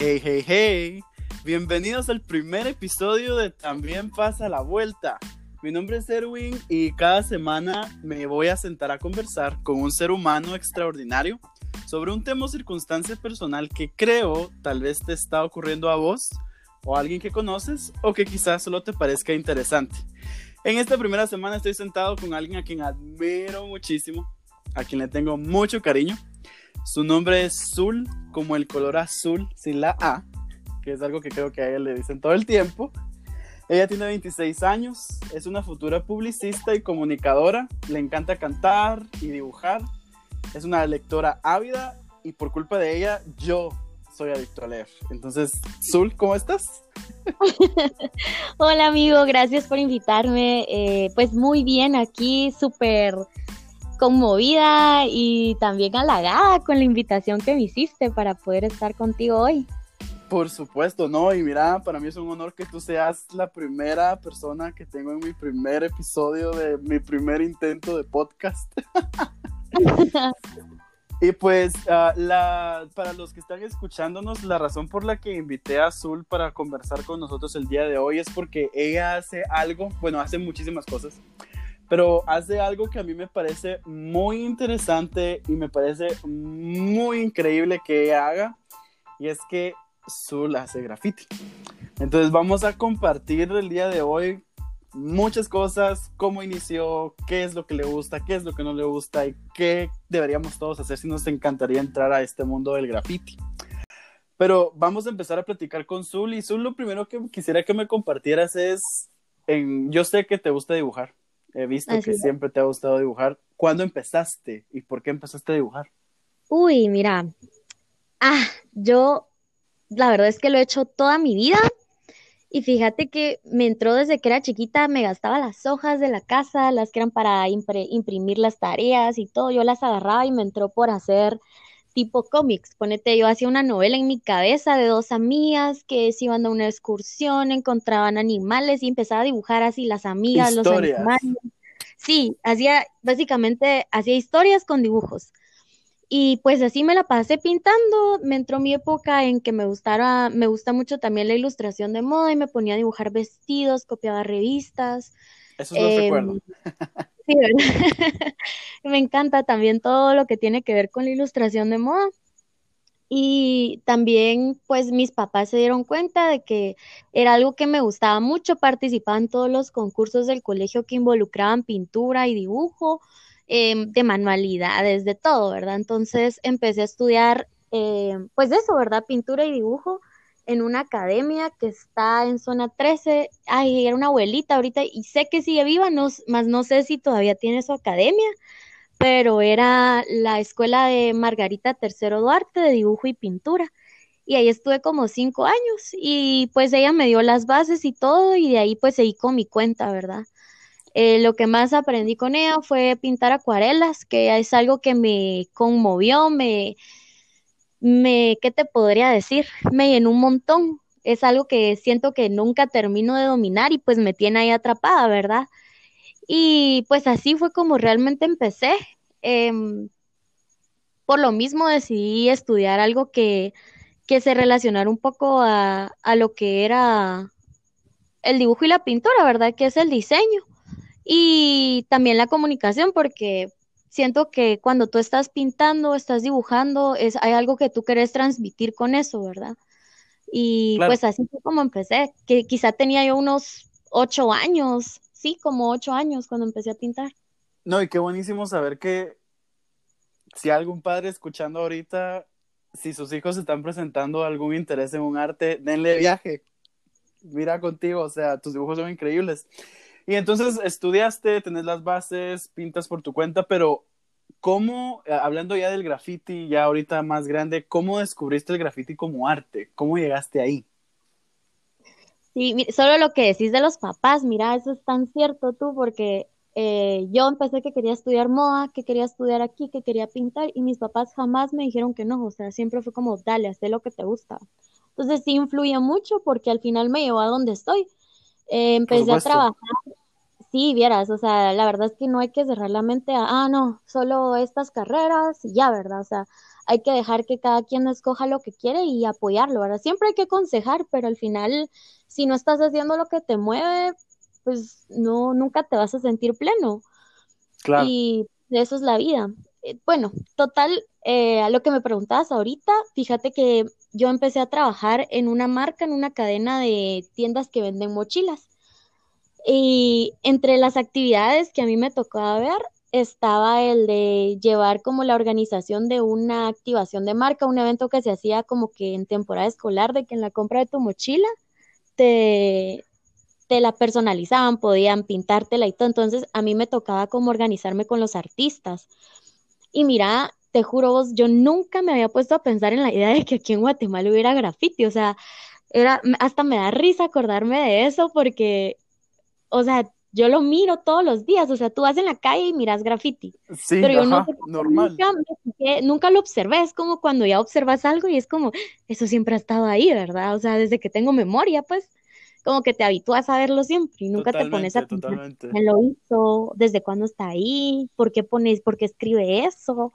Hey, hey, hey. Bienvenidos al primer episodio de También pasa la vuelta. Mi nombre es Erwin y cada semana me voy a sentar a conversar con un ser humano extraordinario sobre un tema o circunstancia personal que creo tal vez te está ocurriendo a vos o a alguien que conoces o que quizás solo te parezca interesante. En esta primera semana estoy sentado con alguien a quien admiro muchísimo, a quien le tengo mucho cariño. Su nombre es Zul, como el color azul sin la A, que es algo que creo que a ella le dicen todo el tiempo. Ella tiene 26 años, es una futura publicista y comunicadora, le encanta cantar y dibujar, es una lectora ávida y por culpa de ella yo soy adicto a leer. Entonces, Zul, ¿cómo estás? Hola amigo, gracias por invitarme. Eh, pues muy bien, aquí súper conmovida y también halagada con la invitación que me hiciste para poder estar contigo hoy. Por supuesto, no, y mira, para mí es un honor que tú seas la primera persona que tengo en mi primer episodio de mi primer intento de podcast. y pues, uh, la, para los que están escuchándonos, la razón por la que invité a Azul para conversar con nosotros el día de hoy es porque ella hace algo, bueno, hace muchísimas cosas, pero hace algo que a mí me parece muy interesante y me parece muy increíble que ella haga, y es que Zul hace graffiti. Entonces vamos a compartir el día de hoy muchas cosas, cómo inició, qué es lo que le gusta, qué es lo que no le gusta y qué deberíamos todos hacer si nos encantaría entrar a este mundo del graffiti. Pero vamos a empezar a platicar con Zul y Zul lo primero que quisiera que me compartieras es, en, yo sé que te gusta dibujar, he visto Así que es. siempre te ha gustado dibujar. ¿Cuándo empezaste y por qué empezaste a dibujar? Uy, mira, ah, yo la verdad es que lo he hecho toda mi vida y fíjate que me entró desde que era chiquita, me gastaba las hojas de la casa, las que eran para imprimir las tareas y todo, yo las agarraba y me entró por hacer tipo cómics. Ponete, yo hacía una novela en mi cabeza de dos amigas que se iban a una excursión, encontraban animales y empezaba a dibujar así las amigas, los Historias. animales. Sí, hacía, básicamente, hacía historias con dibujos. Y pues así me la pasé pintando, me entró mi época en que me gustara, me gusta mucho también la ilustración de moda y me ponía a dibujar vestidos, copiaba revistas. Eso no Em, recuerdo. Sí, ¿verdad? Me encanta también todo lo que tiene que ver con la ilustración de moda. Y también, pues mis papás se dieron cuenta de que era algo que me gustaba mucho, participaba en todos los concursos del colegio que involucraban pintura y dibujo, em, de manualidades, de todo, ¿verdad? Entonces empecé a estudiar, em, pues eso, ¿verdad? Pintura y dibujo en una academia que está en zona 13. Ay, era una abuelita ahorita y sé que sigue viva, no, más no sé si todavía tiene su academia pero era la escuela de Margarita Tercero Duarte de dibujo y pintura. Y ahí estuve como cinco años y pues ella me dio las bases y todo y de ahí pues seguí con mi cuenta, ¿verdad? Eh, lo que más aprendí con ella fue pintar acuarelas, que es algo que me conmovió, me, me, ¿qué te podría decir? Me llenó un montón. Es algo que siento que nunca termino de dominar y pues me tiene ahí atrapada, ¿verdad? Y pues así fue como realmente empecé. Em, por lo mismo decidí estudiar algo que, que se relacionara un poco a, a lo que era el dibujo y la pintura, ¿verdad? Que es el diseño. Y también la comunicación, porque siento que cuando tú estás pintando, estás dibujando, es, hay algo que tú querés transmitir con eso, ¿verdad? Y Claro. pues así fue como empecé, que quizá tenía yo unos ocho años, sí, como ocho años cuando empecé a pintar. No, y qué buenísimo saber que si algún padre escuchando ahorita, si sus hijos están presentando algún interés en un arte, denle viaje. Mira contigo, o sea, tus dibujos son increíbles. Y entonces estudiaste, tenés las bases, pintas por tu cuenta, pero ¿cómo, eh, hablando ya del graffiti, ya ahorita más grande, cómo descubriste el graffiti como arte? ¿Cómo llegaste ahí? Sí, solo lo que decís de los papás, mira, eso es tan cierto tú, porque eh, yo empecé que quería estudiar moda, que quería estudiar aquí, que quería pintar, y mis papás jamás me dijeron que no, o sea, siempre fue como, dale, haz lo que te gusta. Entonces sí influye mucho porque al final me llevó a donde estoy. Eh, empecé a trabajar, sí, vieras, o sea, la verdad es que no hay que cerrar la mente a, ah, no, solo estas carreras y ya, ¿verdad? O sea, hay que dejar que cada quien escoja lo que quiere y apoyarlo, ¿verdad? Siempre hay que aconsejar, pero al final, si no estás haciendo lo que te mueve, pues no, nunca te vas a sentir pleno. Claro. Y eso es la vida. Eh, bueno, total, eh, a lo que me preguntabas ahorita, fíjate que yo empecé a trabajar en una marca, en una cadena de tiendas que venden mochilas. Y entre las actividades que a mí me tocaba ver estaba el de llevar como la organización de una activación de marca, un evento que se hacía como que en temporada escolar, de que en la compra de tu mochila te, te la personalizaban, podían pintártela y todo. Entonces a mí me tocaba como organizarme con los artistas. Y mira, te juro vos, yo nunca me había puesto a pensar en la idea de que aquí en Guatemala hubiera graffiti, o sea, era, hasta me da risa acordarme de eso porque, o sea, yo lo miro todos los días, o sea, tú vas en la calle y miras graffiti. Sí, pero yo no, normal. Nunca, nunca, lo observé, es como cuando ya observas algo y es como, eso siempre ha estado ahí, ¿verdad? O sea, desde que tengo memoria, pues, como que te habitúas a verlo siempre y nunca te pones a pensar quién lo hizo, desde cuándo está ahí, por qué pones, por qué escribe eso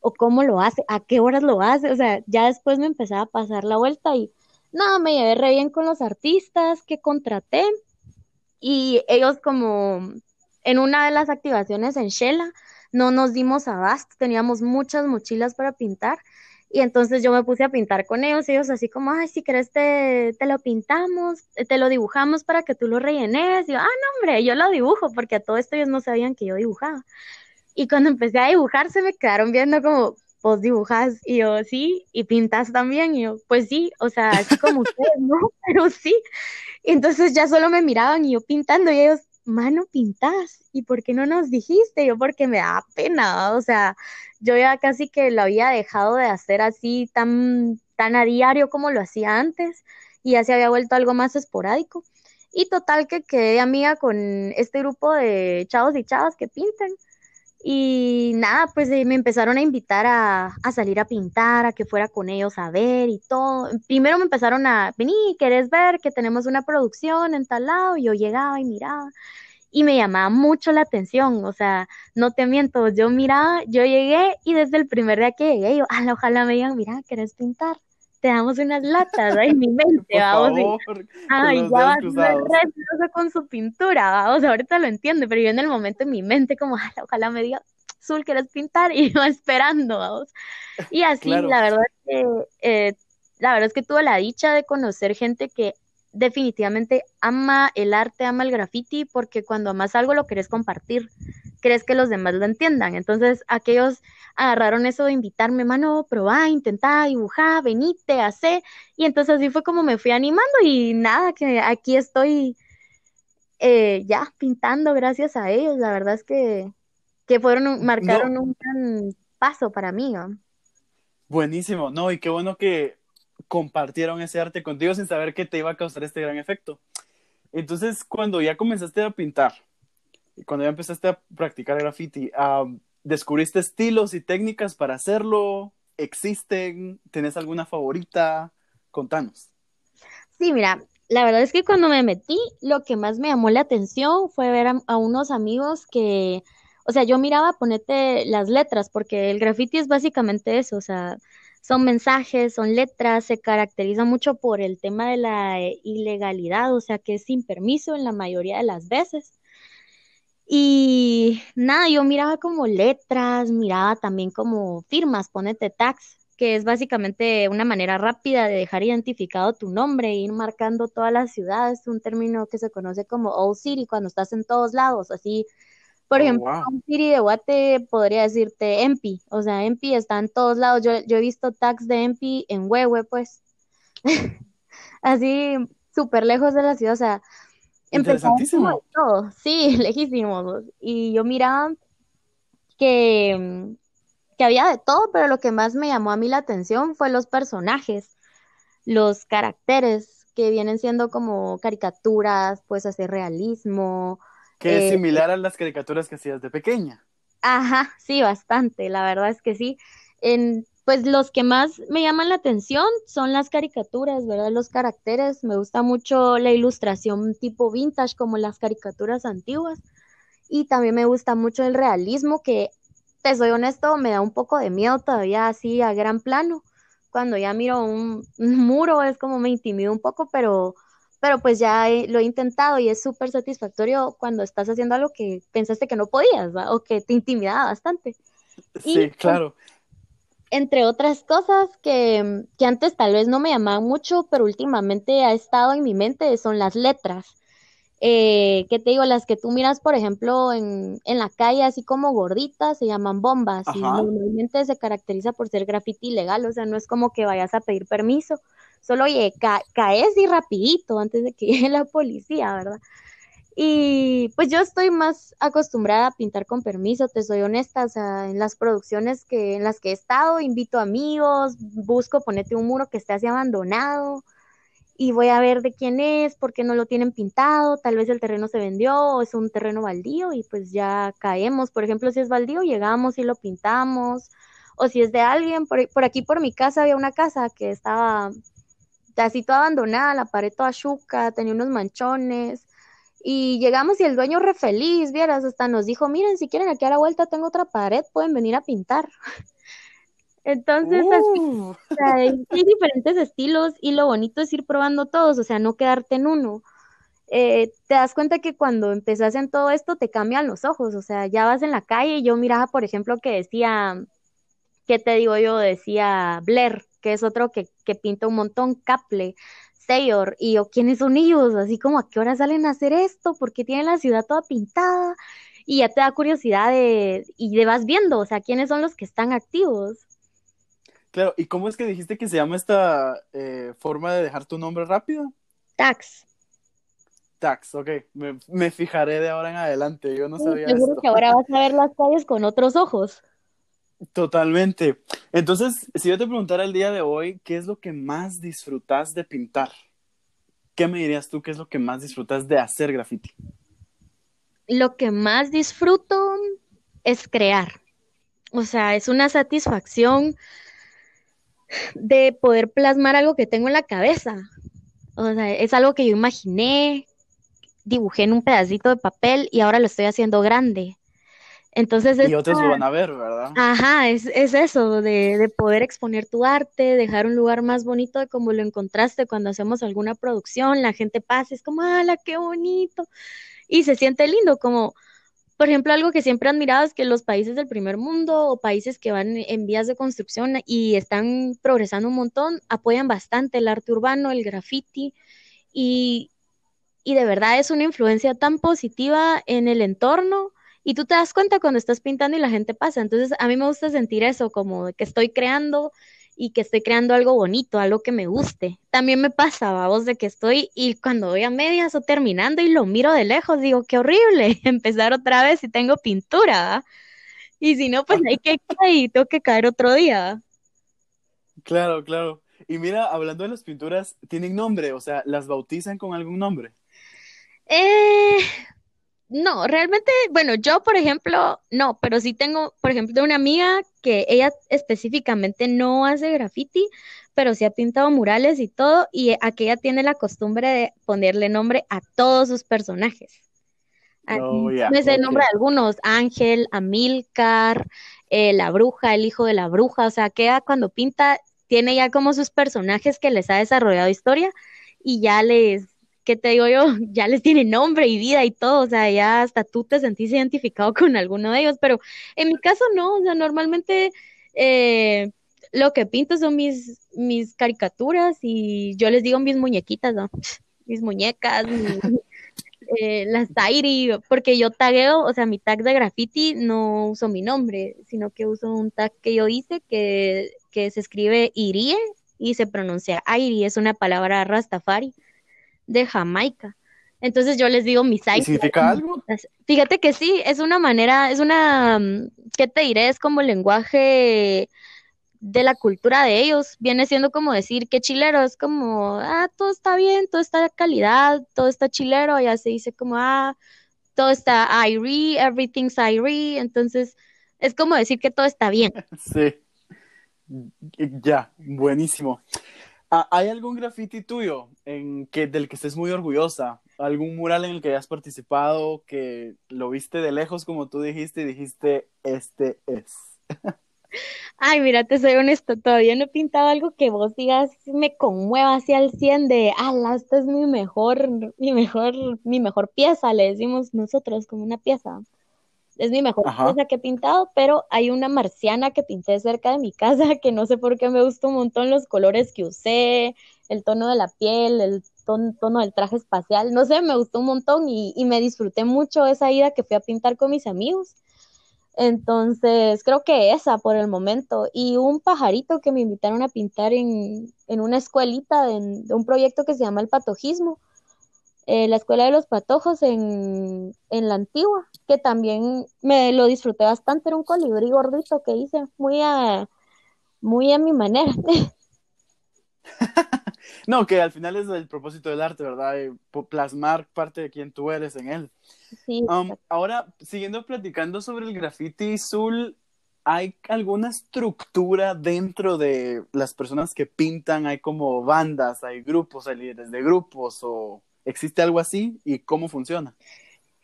o cómo lo hace, a qué horas lo hace, o sea, ya después me empezaba a pasar la vuelta y nada, me llevé re bien con los artistas que contraté y ellos como en una de las activaciones en Shela no nos dimos abasto, teníamos muchas mochilas para pintar y entonces yo me puse a pintar con ellos, ellos así como, ay, si querés te, te lo pintamos, te lo dibujamos para que tú lo rellenes. Y yo, ah, no, hombre, yo lo dibujo, porque a todo esto ellos no sabían que yo dibujaba. Y cuando empecé a dibujar, se me quedaron viendo como, vos dibujas, y yo, sí, y pintas también, y yo, pues sí, o sea, así como ustedes, ¿no? Pero sí. Y entonces ya solo me miraban y yo pintando, y ellos, mano, pintas, ¿y por qué no nos dijiste? Yo, porque me da pena, o sea, yo ya casi que lo había dejado de hacer así tan, tan a diario como lo hacía antes, y ya se había vuelto algo más esporádico. Y total que quedé amiga con este grupo de chavos y chavas que pintan. Y nada, pues eh, me empezaron a invitar a, salir a pintar, a que fuera con ellos a ver y todo. Primero me empezaron a, vení, ¿querés ver que tenemos una producción en tal lado? Y yo llegaba y miraba y me llamaba mucho la atención, o sea, no te miento, yo miraba, yo llegué y desde el primer día que llegué, yo, ojalá me digan, mira, ¿querés pintar? Te damos unas latas en mi mente, vamos. ay, ya va a con su pintura, vamos, ahorita lo entiendo, pero yo en el momento en mi mente como, ojalá me diga, Zul, ¿quieres pintar? Y yo esperando, vamos. Y así, la verdad es que, eh, la verdad es que tuve la dicha de conocer gente que definitivamente ama el arte, ama el graffiti, porque cuando amas algo lo querés compartir, crees que los demás lo entiendan. Entonces, aquellos agarraron eso de invitarme, mano, probá, intentá, dibujá, venite, hacé. Y entonces así fue como me fui animando y nada, que aquí estoy eh, ya pintando gracias a ellos. La verdad es que, que fueron, marcaron un gran paso para mí. Buenísimo, no, y qué bueno que compartieron ese arte contigo sin saber que te iba a causar este gran efecto. Entonces, cuando ya comenzaste a pintar, cuando ya empezaste a practicar graffiti, ¿descubriste estilos y técnicas para hacerlo? ¿Existen? ¿Tienes alguna favorita? Contanos. Sí, mira, la verdad es que cuando me metí, lo que más me llamó la atención fue ver a, unos amigos que, o sea, yo miraba ponete las letras, porque el graffiti es básicamente eso, o sea, son mensajes, son letras, se caracteriza mucho por el tema de la eh, ilegalidad, o sea que es sin permiso en la mayoría de las veces. Y nada, yo miraba como letras, miraba también como firmas, ponete tags, que es básicamente una manera rápida de dejar identificado tu nombre e ir marcando todas las ciudades, un término que se conoce como Old City, cuando estás en todos lados, así por oh, ejemplo, un City de Guate podría decirte MP, o sea, MP está en todos lados. Yo, he visto tags de MP en Huehue, pues. Así, súper lejos de la ciudad, o sea. Interesantísimo. Todo. Sí, lejísimos. Y yo miraba que, que había de todo, pero lo que más me llamó a mí la atención fue los personajes, los caracteres que vienen siendo como caricaturas, pues hacer realismo, que es eh, similar a las caricaturas que hacías de pequeña. Ajá, sí, bastante, la verdad es que sí. En, pues los que más me llaman la atención son las caricaturas, ¿verdad? Los caracteres. Me gusta mucho la ilustración tipo vintage, como las caricaturas antiguas. Y también me gusta mucho el realismo, que, te soy honesto, me da un poco de miedo todavía así a gran plano. Cuando ya miro un, muro es como me intimido un poco, pero, pero pues ya lo he intentado y es súper satisfactorio cuando estás haciendo algo que pensaste que no podías, ¿va? O que te intimidaba bastante. Sí, pues, claro entre otras cosas que, antes tal vez no me llamaban mucho, pero últimamente ha estado en mi mente, son las letras. Eh, ¿Qué te digo? Las que tú miras, por ejemplo, en, la calle, así como gorditas, se llaman bombas y normalmente se caracteriza por ser graffiti ilegal, o sea, no es como que vayas a pedir permiso, solo oye, caes y rapidito antes de que llegue la policía, ¿verdad? Y pues yo estoy más acostumbrada a pintar con permiso, te soy honesta, en las producciones que, en las que he estado, invito amigos, busco ponerte un muro que esté así abandonado y voy a ver de quién es, por qué no lo tienen pintado, tal vez el terreno se vendió o es un terreno baldío y pues ya caemos, por ejemplo, si es baldío, llegamos y lo pintamos, o si es de alguien, por, por aquí por mi casa había una casa que estaba así toda abandonada, la pared toda chuca, tenía unos manchones, y llegamos y el dueño re feliz, vieras, hasta nos dijo, miren, si quieren aquí a la vuelta tengo otra pared, pueden venir a pintar. Entonces, uh. hay, diferentes estilos y lo bonito es ir probando todos, o sea, no quedarte en uno. Eh, te das cuenta que cuando empezás en todo esto te cambian los ojos, o sea, ya vas en la calle y yo miraba, por ejemplo, que decía, ¿qué te digo yo? Decía Blair, que es otro que, que pinta un montón, Caple, Sayor, y yo, ¿quiénes son ellos? Así como, ¿a qué hora salen a hacer esto? ¿Por qué tienen la ciudad toda pintada? Y ya te da curiosidad de, y de vas viendo, o sea, ¿quiénes son los que están activos? Claro, ¿y cómo es que dijiste que se llama esta eh, forma de dejar tu nombre rápido? Tax. Tax, ok. Me, fijaré de ahora en adelante. Yo no sabía Seguro que ahora vas a ver las calles con otros ojos. Totalmente. Entonces, si yo te preguntara el día de hoy, ¿qué es lo que más disfrutas de pintar? ¿Qué me dirías tú? ¿Qué es lo que más disfrutas de hacer graffiti? Lo que más disfruto es crear. O sea, es una satisfacción de poder plasmar algo que tengo en la cabeza. O sea, es algo que yo imaginé, dibujé en un pedacito de papel y ahora lo estoy haciendo grande. Entonces y otros lo van a ver, ¿verdad? Ajá, es, eso, de, poder exponer tu arte, dejar un lugar más bonito de como lo encontraste cuando hacemos alguna producción, la gente pasa, es como, ¡hala, qué bonito! Y se siente lindo, como, por ejemplo, algo que siempre he admirado es que los países del primer mundo o países que van en vías de construcción y están progresando un montón, apoyan bastante el arte urbano, el graffiti, y, y de verdad es una influencia tan positiva en el entorno y tú te das cuenta cuando estás pintando y la gente pasa. Entonces, a mí me gusta sentir eso, como que estoy creando y que estoy creando algo bonito, algo que me guste. También me pasa, vos, de que estoy y cuando voy a medias o terminando y lo miro de lejos, digo, qué horrible, empezar otra vez y tengo pintura. Y si no, pues hay que caer y tengo que caer otro día. Claro, claro. Y mira, hablando de las pinturas, ¿tienen nombre? O sea, ¿las bautizan con algún nombre? Eh, no, realmente, bueno, yo, por ejemplo, no, pero sí tengo, por ejemplo, una amiga que ella específicamente no hace graffiti, pero sí ha pintado murales y todo, y aquella tiene la costumbre de ponerle nombre a todos sus personajes. Oh, no sé el nombre de algunos, Ángel, Amilcar, eh, la bruja, el hijo de la bruja, o sea, que cuando pinta, tiene ya como sus personajes que les ha desarrollado historia y ya les ¿qué te digo yo? Ya les tiene nombre y vida y todo, o sea, ya hasta tú te sentís identificado con alguno de ellos, pero en mi caso no, o sea, normalmente eh, lo que pinto son mis, mis caricaturas y yo les digo mis muñequitas, ¿no? Mis muñecas, eh, las Tairi, porque yo tagueo, o sea, mi tag de graffiti no uso mi nombre, sino que uso un tag que yo hice que, que se escribe Irie y se pronuncia Airi, es una palabra rastafari de Jamaica. Entonces yo les digo mis ¿Significa algo? Fíjate que sí, es una manera, es una, mm, ¿qué te diré? Es como el lenguaje de la cultura de ellos. Viene siendo como decir que chilero es como, ah, todo está bien, todo está de calidad, todo está chilero. Ya se dice como, ah, todo está Irie, everything's Irie. Entonces es como decir que todo está bien. Sí. Ya, buenísimo. Ah, ¿Hay algún graffiti tuyo en que, del que estés muy orgullosa? ¿Algún mural en el que hayas participado que lo viste de lejos, como tú dijiste, y dijiste, este es? Ay, mira, te soy honesto, todavía no he pintado algo que vos digas me conmueva hacia el 100 de, ah, esta es mi mejor, mi mejor, mi mejor pieza, le decimos nosotros como una pieza. Es mi mejor pieza que he pintado, pero hay una marciana que pinté cerca de mi casa que no sé por qué me gustó un montón los colores que usé, el tono de la piel, el tono, del traje espacial, no sé, me gustó un montón y, y me disfruté mucho esa ida que fui a pintar con mis amigos. Entonces, creo que esa por el momento. Y un pajarito que me invitaron a pintar en, una escuelita de, un proyecto que se llama El Patojismo, eh, la Escuela de los Patojos en, la Antigua, que también me lo disfruté bastante. Era un colibrí gordito que hice, muy a, muy a mi manera. no, que al final es el propósito del arte, ¿verdad? Eh, plasmar parte de quien tú eres en él. Sí. Um, ahora, siguiendo platicando sobre el graffiti, Zul, ¿hay alguna estructura dentro de las personas que pintan? ¿Hay como bandas, hay grupos, hay líderes de grupos o existe algo así? ¿Y cómo funciona?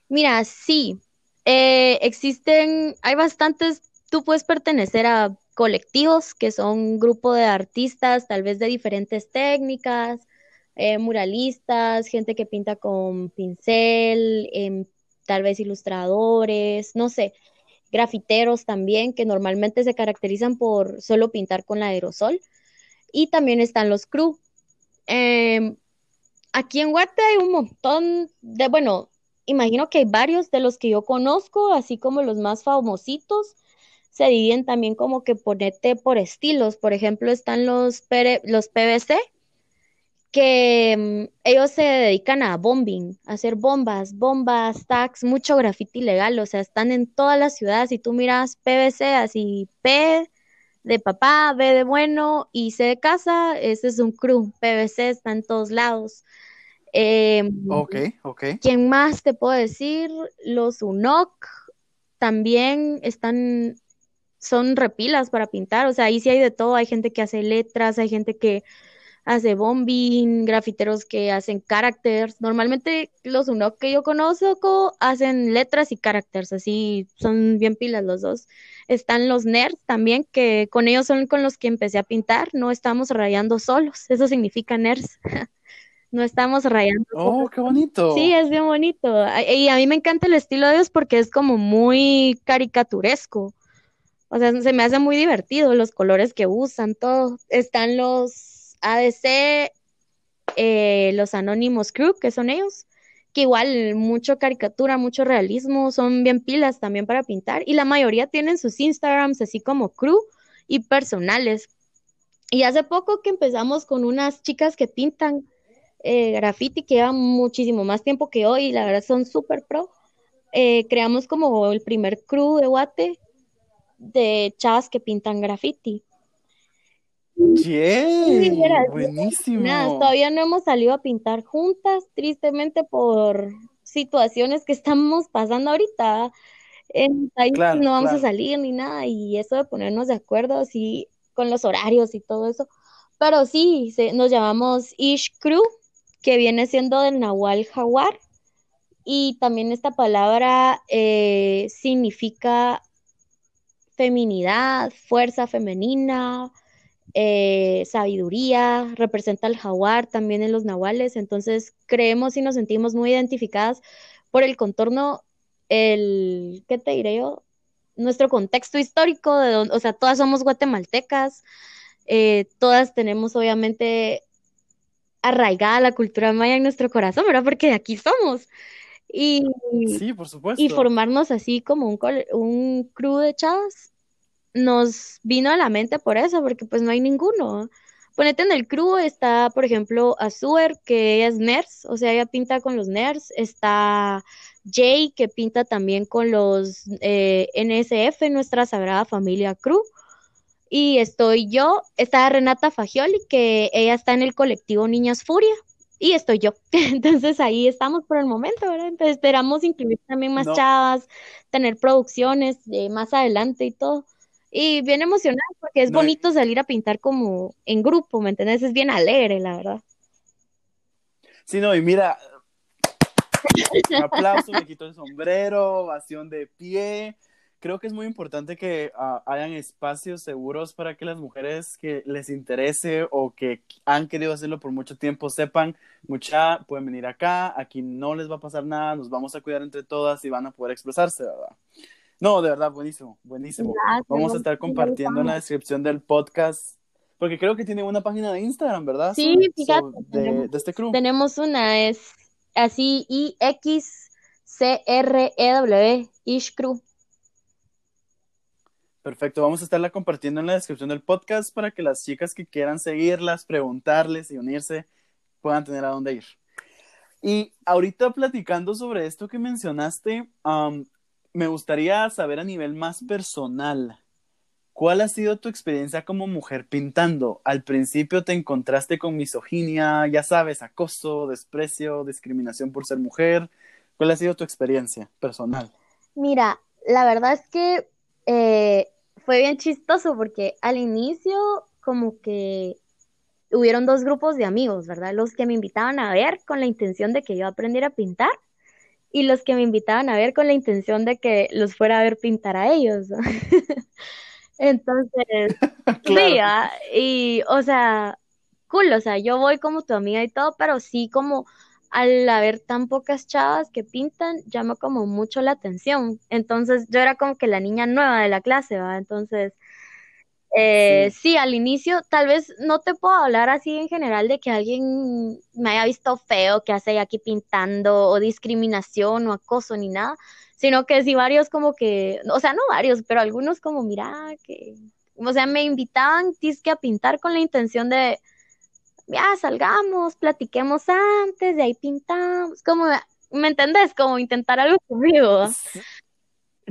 Mira, sí, eh, existen, hay bastantes, tú puedes pertenecer a colectivos que son un grupo de artistas, tal vez de diferentes técnicas, eh, muralistas, gente que pinta con pincel, em, tal vez ilustradores, no sé, grafiteros también, que normalmente se caracterizan por solo pintar con aerosol. Y también están los crew. Em, aquí en Guate hay un montón de, bueno, imagino que hay varios de los que yo conozco, así como los más famositos se dividen también como que ponete por estilos. Por ejemplo, están los, los PVC, que mm, ellos se dedican a bombing, a hacer bombas, bombas, tags, mucho grafiti ilegal, o sea, están en todas las ciudades. Si tú miras PVC, así P de papá, B de bueno y C de casa, ese es un crew. PVC está en todos lados. Em, ok, ok. ¿Quién más te puedo decir? Los UNOC también están son repilas para pintar, o sea, ahí sí hay de todo, hay gente que hace letras, hay gente que hace bombing, grafiteros que hacen characters. Normalmente los uno que yo conozco hacen letras y characters, así son bien pilas los dos. Están los nerds también, que con ellos son con los que empecé a pintar, no estamos rayando solos, eso significa nerds. no estamos rayando. Oh, qué bonito. Sí, es bien bonito. Y a mí me encanta el estilo de ellos porque es como muy caricaturesco. O sea, se me hace muy divertido los colores que usan, todo. Están los ADC, eh, los Anonymous Crew, que son ellos, que igual mucho caricatura, mucho realismo, son bien pilas también para pintar. Y la mayoría tienen sus Instagrams así como crew y personales. Y hace poco que empezamos con unas chicas que pintan eh, graffiti, que llevan muchísimo más tiempo que hoy, y la verdad son súper pro. Eh, creamos como el primer crew de Guate de chavas que pintan graffiti. Yeah, buenísimo. todavía no hemos salido a pintar juntas, tristemente por situaciones que estamos pasando ahorita. En país no vamos a salir ni nada, y eso de ponernos de acuerdo así con los horarios y todo eso. Pero sí, nos llamamos Ish Crew, que viene siendo del Nahual Jaguar. Y también esta palabra eh, significa feminidad, fuerza femenina, eh, sabiduría, representa al jaguar también en los nahuales, entonces creemos y nos sentimos muy identificadas por el contorno, el, ¿qué te diré yo? Nuestro contexto histórico, de donde, o sea, todas somos guatemaltecas, eh, todas tenemos obviamente arraigada la cultura maya en nuestro corazón, ¿verdad? Porque de aquí somos. Y, sí, por supuesto. y formarnos así como un, un crew de chavas nos vino a la mente por eso, porque pues no hay ninguno. Ponete en el crew, está, por ejemplo, Azuer, que ella es nurse, o sea, ella pinta con los nerds. Está Jay, que pinta también con los eh, NSF, nuestra Sagrada Familia Crew. Y estoy yo, está Renata Fagioli, que ella está en el colectivo Niñas Furia. Y estoy yo. Entonces ahí estamos por el momento, ¿verdad? Entonces esperamos incluir también más chavas, tener producciones más adelante y todo. Y bien emocionada porque es No, bonito salir a pintar como en grupo, ¿me entendés? Es bien alegre, la verdad. Sí, no, y mira, un aplauso, me quito el sombrero, ovación de pie. Creo que es muy importante que ah, hayan espacios seguros para que las mujeres que les interese o que han querido hacerlo por mucho tiempo sepan, mucha, pueden venir acá, aquí no les va a pasar nada, nos vamos a cuidar entre todas y van a poder expresarse, ¿verdad? No, de verdad, buenísimo, buenísimo. Gracias, Vamos a estar compartiendo en la descripción del podcast, porque creo que tiene una página de Instagram, ¿verdad? Sí, Zoe? fíjate, So, de, tenemos, de este crew. tenemos una, es así, I-X-C-R-E-W, Ish Crew. Perfecto, vamos a estarla compartiendo en la descripción del podcast para que las chicas que quieran seguirlas, preguntarles y unirse puedan tener a dónde ir. Y ahorita platicando sobre esto que mencionaste, me gustaría saber a nivel más personal, ¿cuál ha sido tu experiencia como mujer pintando? Al principio te encontraste con misoginia, ya sabes, acoso, desprecio, discriminación por ser mujer. ¿Cuál ha sido tu experiencia personal? Mira, la verdad es que eh, fue bien chistoso porque al inicio como que hubieron dos grupos de amigos, ¿verdad? Los que me invitaban a ver con la intención de que yo aprendiera a pintar y los que me invitaban a ver con la intención de que los fuera a ver pintar a ellos. ¿no? Entonces, sí, Claro. ah, y o sea, cool, o sea, yo voy como tu amiga y todo, pero sí como al haber tan pocas chavas que pintan, llama como mucho la atención. Entonces, yo era como que la niña nueva de la clase, ¿va? Entonces, eh, Sí. sí, al inicio tal vez no te puedo hablar así en general de que alguien me haya visto feo, que hace aquí pintando, o discriminación o acoso ni nada, sino que sí varios como que, o sea, no varios, pero algunos como, mira, que, o sea, me invitaban disque a pintar con la intención de, ya, salgamos, platiquemos antes, de ahí pintamos, como, ¿me entendés? Como intentar algo conmigo. Sí,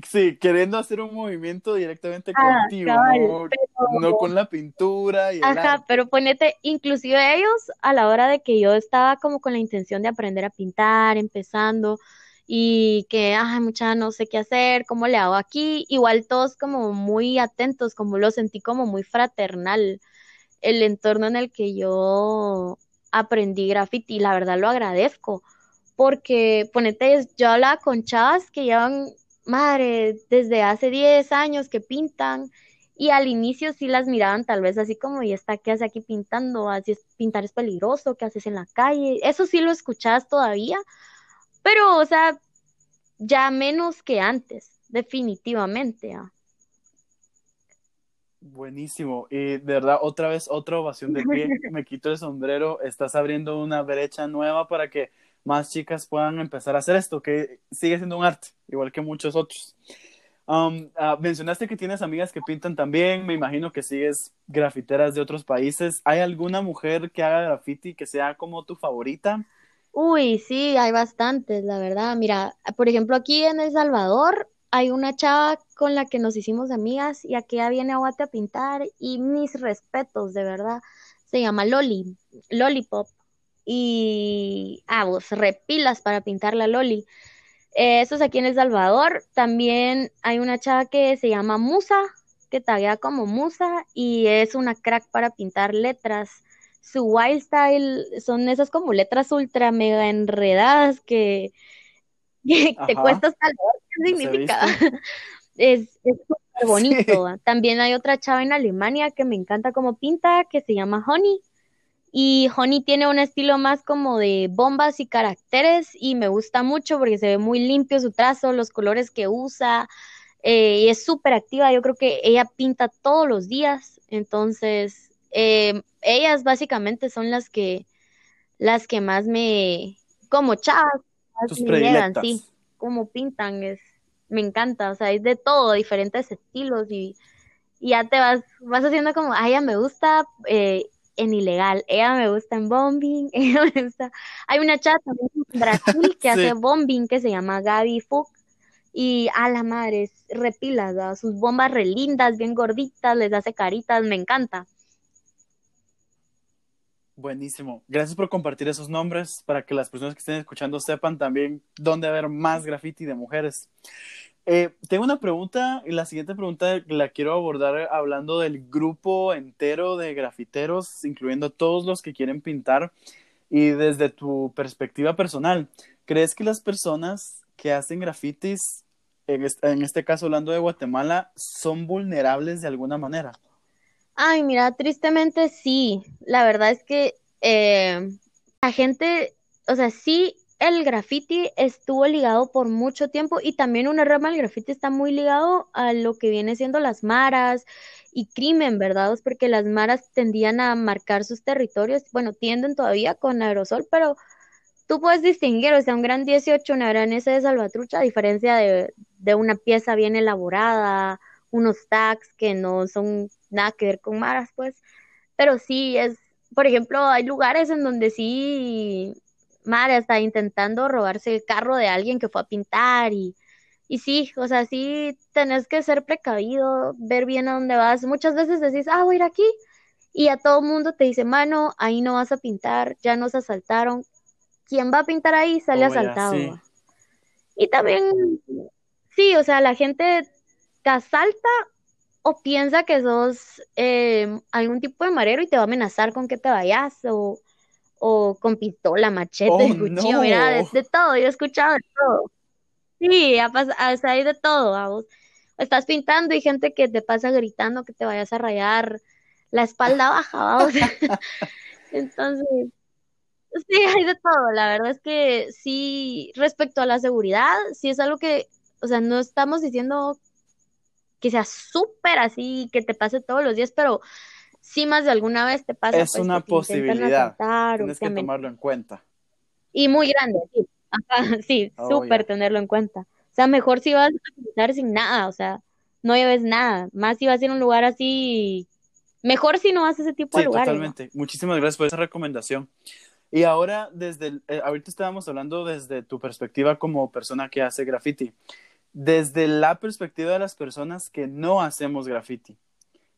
sí, queriendo hacer un movimiento directamente Ah, contigo, cabal, no, pero... no con la pintura y el Ajá, arte. pero ponete, inclusive ellos, a la hora de que yo estaba como con la intención de aprender a pintar, empezando, y que, ay, mucha, no sé qué hacer, cómo le hago aquí, igual todos como muy atentos, como lo sentí como muy fraternal, el entorno en el que yo aprendí graffiti, la verdad lo agradezco, porque ponete, yo hablaba con chavas que llevan, madre, desde hace 10 años que pintan, y al inicio sí las miraban tal vez así como, ¿y esta qué hace aquí pintando? Así es, pintar es peligroso, ¿qué haces en la calle? Eso sí lo escuchás todavía, pero, o sea, ya menos que antes, definitivamente. ah. Buenísimo. Y de verdad, otra vez, otra ovación de pie. Me quito el sombrero. Estás abriendo una brecha nueva para que más chicas puedan empezar a hacer esto, que sigue siendo un arte, igual que muchos otros. Um, ah, mencionaste que tienes amigas que pintan también. Me imagino que sigues grafiteras de otros países. ¿Hay alguna mujer que haga graffiti que sea como tu favorita? Uy, sí, hay bastantes, la verdad. Mira, por ejemplo, aquí en El Salvador hay una chava con la que nos hicimos amigas y aquí viene a Guate a pintar y mis respetos, de verdad. Se llama Loli, Lollipop. Y, ah, vos, repilas para pintar la Loli. Eh, eso es aquí en El Salvador. También hay una chava que se llama Musa, que taguea como Musa y es una crack para pintar letras. Su wild style son esas como letras ultra mega enredadas que te Ajá, cuesta hasta qué significa. Es, súper bonito. También hay otra chava en Alemania que me encanta como pinta, que se llama Honey. Y Honey tiene un estilo más como de bombas y caracteres y me gusta mucho porque se ve muy limpio su trazo, los colores que usa eh, y es súper activa. Yo creo que ella pinta todos los días, entonces eh, ellas básicamente son las que las que más me, como chavas, Tus me llegan, sí, predilectas. como pintan, es, me encanta, o sea, es de todo, diferentes estilos y, y ya te vas, vas haciendo como, a ella me gusta eh, en ilegal, ella me gusta en bombing, ella me gusta, hay una también en Brasil que hace Sí. bombing que se llama Gaby Fuch y a la madre, es repilas, sus bombas re lindas, bien gorditas, les hace caritas, me encanta. Buenísimo. Gracias por compartir esos nombres para que las personas que estén escuchando sepan también dónde haber más graffiti de mujeres. Eh, tengo una pregunta y la siguiente pregunta la quiero abordar hablando del grupo entero de grafiteros, incluyendo todos los que quieren pintar. Y desde tu perspectiva personal, ¿crees que las personas que hacen grafitis, en este, caso hablando de Guatemala, son vulnerables de alguna manera? Ay, mira, tristemente sí. La verdad es que eh, la gente, o sea, sí el graffiti estuvo ligado por mucho tiempo y también una rama del graffiti está muy ligado a lo que viene siendo las maras y crimen, ¿verdad? Porque las maras tendían a marcar sus territorios, bueno, tienden todavía con aerosol, pero tú puedes distinguir, o sea, un gran 18, una gran S de salvatrucha, a diferencia de, de una pieza bien elaborada, unos tags que no son nada que ver con maras, pues, pero sí es, por ejemplo, hay lugares en donde sí madre, está intentando robarse el carro de alguien que fue a pintar y, y sí, o sea, sí tenés que ser precavido, ver bien a dónde vas. Muchas veces decís, ah, voy a ir aquí y a todo mundo te dice, mano, ahí no vas a pintar, ya nos asaltaron. ¿Quién va a pintar ahí? Sale asaltado. Y también, sí, o sea, la gente te asalta o piensa que sos eh, algún tipo de marero y te va a amenazar con que te vayas o o con pistola, machete, oh, cuchillo, mira, de, todo, yo he escuchado de todo. Sí, hay de todo, vamos. Estás pintando y gente que te pasa gritando que te vayas a rayar la espalda baja, vamos. Entonces, sí, hay de todo. La verdad es que sí, respecto a la seguridad, sí es algo que, o sea, no estamos diciendo que sea súper así, que te pase todos los días, pero sí más de alguna vez te pasa. Es pues, una posibilidad. Tienes que tomarlo en cuenta. Y muy grande, sí. sí, oh, súper tenerlo en cuenta. O sea, mejor si vas a pintar sin nada, o sea, no lleves nada. Más si vas a ir a un lugar así, mejor si no vas a ese tipo de lugares. Totalmente. Muchísimas gracias por esa recomendación. Y ahora, desde, eh, ahorita estábamos hablando desde tu perspectiva como persona que hace graffiti. Desde la perspectiva de las personas que no hacemos graffiti.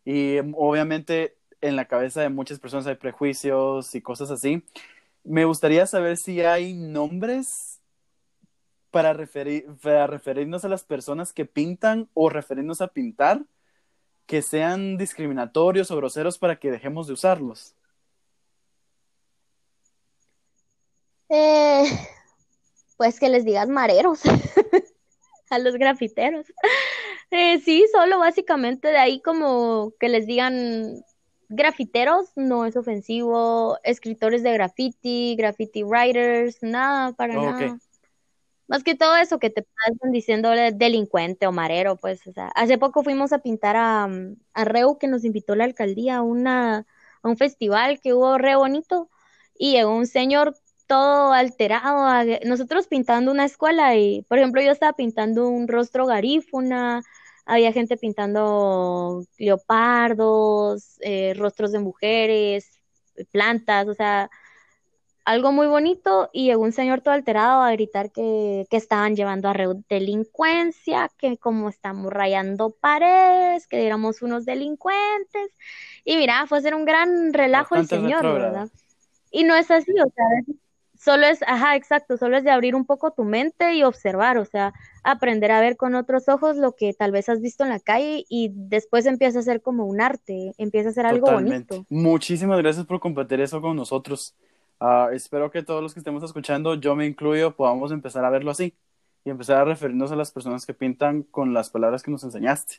Y obviamente en la cabeza de muchas personas hay prejuicios y cosas así. Me gustaría saber si hay nombres para referirnos a las personas que pintan o referirnos a pintar que sean discriminatorios o groseros para que dejemos de usarlos. Eh, pues que les digas mareros a los grafiteros. Eh, sí, solo básicamente de ahí como que les digan grafiteros, no es ofensivo, escritores de graffiti, graffiti writers, nada, para nada. Más que todo eso que te pasan diciéndole delincuente o marero, pues, o sea, hace poco fuimos a pintar a, a Reu, que nos invitó la alcaldía a, una, a un festival que hubo re bonito, y llegó un señor todo alterado, nosotros pintando una escuela y, por ejemplo, yo estaba pintando un rostro garífuna, había gente pintando leopardos, eh, rostros de mujeres, plantas, o sea, algo muy bonito y llegó un señor todo alterado a gritar que, estaban llevando a delincuencia, que como estamos rayando paredes, que éramos unos delincuentes. Y mira, fue a ser un gran relajo el señor, ¿verdad? Y no es así, o sea, solo es, ajá, exacto, solo es de abrir un poco tu mente y observar, o sea, aprender a ver con otros ojos lo que tal vez has visto en la calle y después empieza a ser como un arte, empieza a ser algo bonito. Muchísimas gracias por compartir eso con nosotros. Ah, espero que todos los que estemos escuchando, yo me incluyo, podamos empezar a verlo así y empezar a referirnos a las personas que pintan con las palabras que nos enseñaste.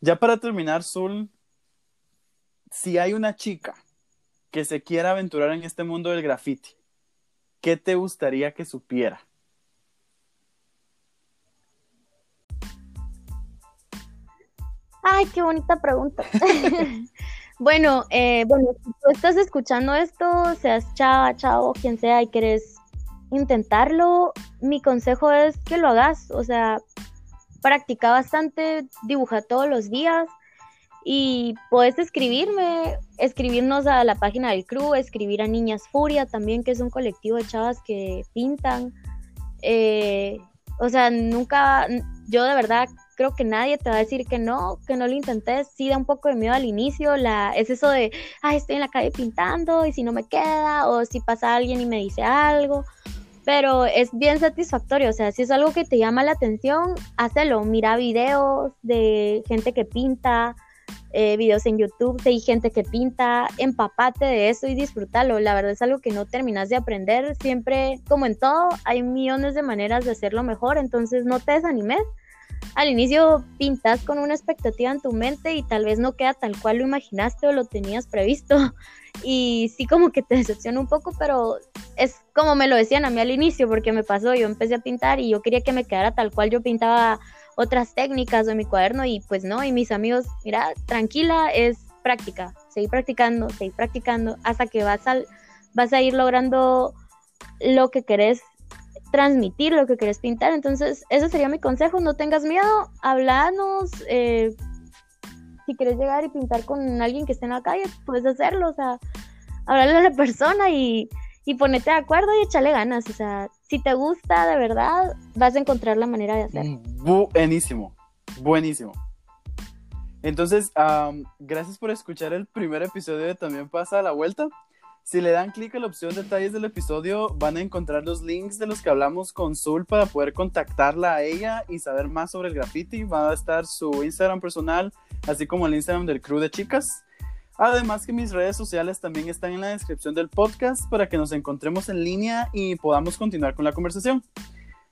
Ya para terminar, Zul, si hay una chica que se quiera aventurar en este mundo del graffiti, ¿qué te gustaría que supiera? Ay, qué bonita pregunta. bueno, eh, bueno, si tú estás escuchando esto, seas chava, chavo, quien sea, y quieres intentarlo, mi consejo es que lo hagas. O sea, practica bastante, dibuja todos los días y puedes escribirme, escribirnos a la página del crew, escribir a Niñas Furia también, que es un colectivo de chavas que pintan. Eh, o sea, nunca, yo de verdad creo que nadie te va a decir que no, que no lo intentes. Sí da un poco de miedo al inicio, la, es eso de, ay, estoy en la calle pintando y si no me queda, o si pasa alguien y me dice algo. pero es bien satisfactorio, o sea, si es algo que te llama la atención, hazlo, mira videos de gente que pinta, eh, videos en YouTube, hay gente que pinta, empapate de eso y disfrútalo. La verdad es algo que no terminas de aprender. Siempre, como en todo, hay millones de maneras de hacerlo mejor, entonces no te desanimes. Al inicio pintas con una expectativa en tu mente y tal vez no queda tal cual lo imaginaste o lo tenías previsto. Y sí como que te decepciona un poco, pero es como me lo decían a mí al inicio, porque me pasó, yo empecé a pintar y yo quería que me quedara tal cual yo pintaba otras técnicas de mi cuaderno y pues no, y mis amigos, mira, tranquila, es práctica, seguir practicando, seguir practicando hasta que vas, al, vas a ir logrando lo que querés transmitir, lo que querés pintar. Entonces, ese sería mi consejo, no tengas miedo, hablanos, eh, si quieres llegar y pintar con alguien que esté en la calle, puedes hacerlo, o sea, hablarle a la persona y y ponete de acuerdo y échale ganas. O sea, si te gusta de verdad, vas a encontrar la manera de hacerlo. Mm, buenísimo, buenísimo. Entonces, gracias por escuchar el primer episodio de También pasa a la vuelta. Si le dan clic a la opción detalles del episodio, van a encontrar los links de los que hablamos con Zul para poder contactarla a ella y saber más sobre el graffiti. Va a estar su Instagram personal, así como el Instagram del crew de chicas. Además que mis redes sociales también están en la descripción del podcast para que nos encontremos en línea y podamos continuar con la conversación.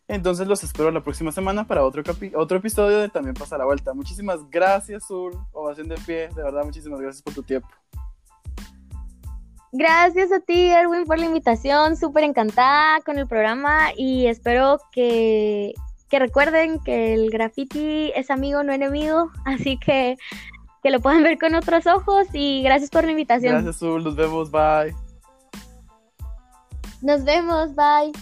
Entonces los espero la próxima semana para otro, otro episodio de También pasa la vuelta. Muchísimas gracias, Sur. Ovación de pie. De verdad, muchísimas gracias por tu tiempo. Gracias a ti, Erwin, por la invitación. Súper encantada con el programa y espero que, que recuerden que el graffiti es amigo, no enemigo. Así que que lo puedan ver con otros ojos y gracias por la invitación. Gracias, Zul, nos vemos, bye. Nos vemos, bye.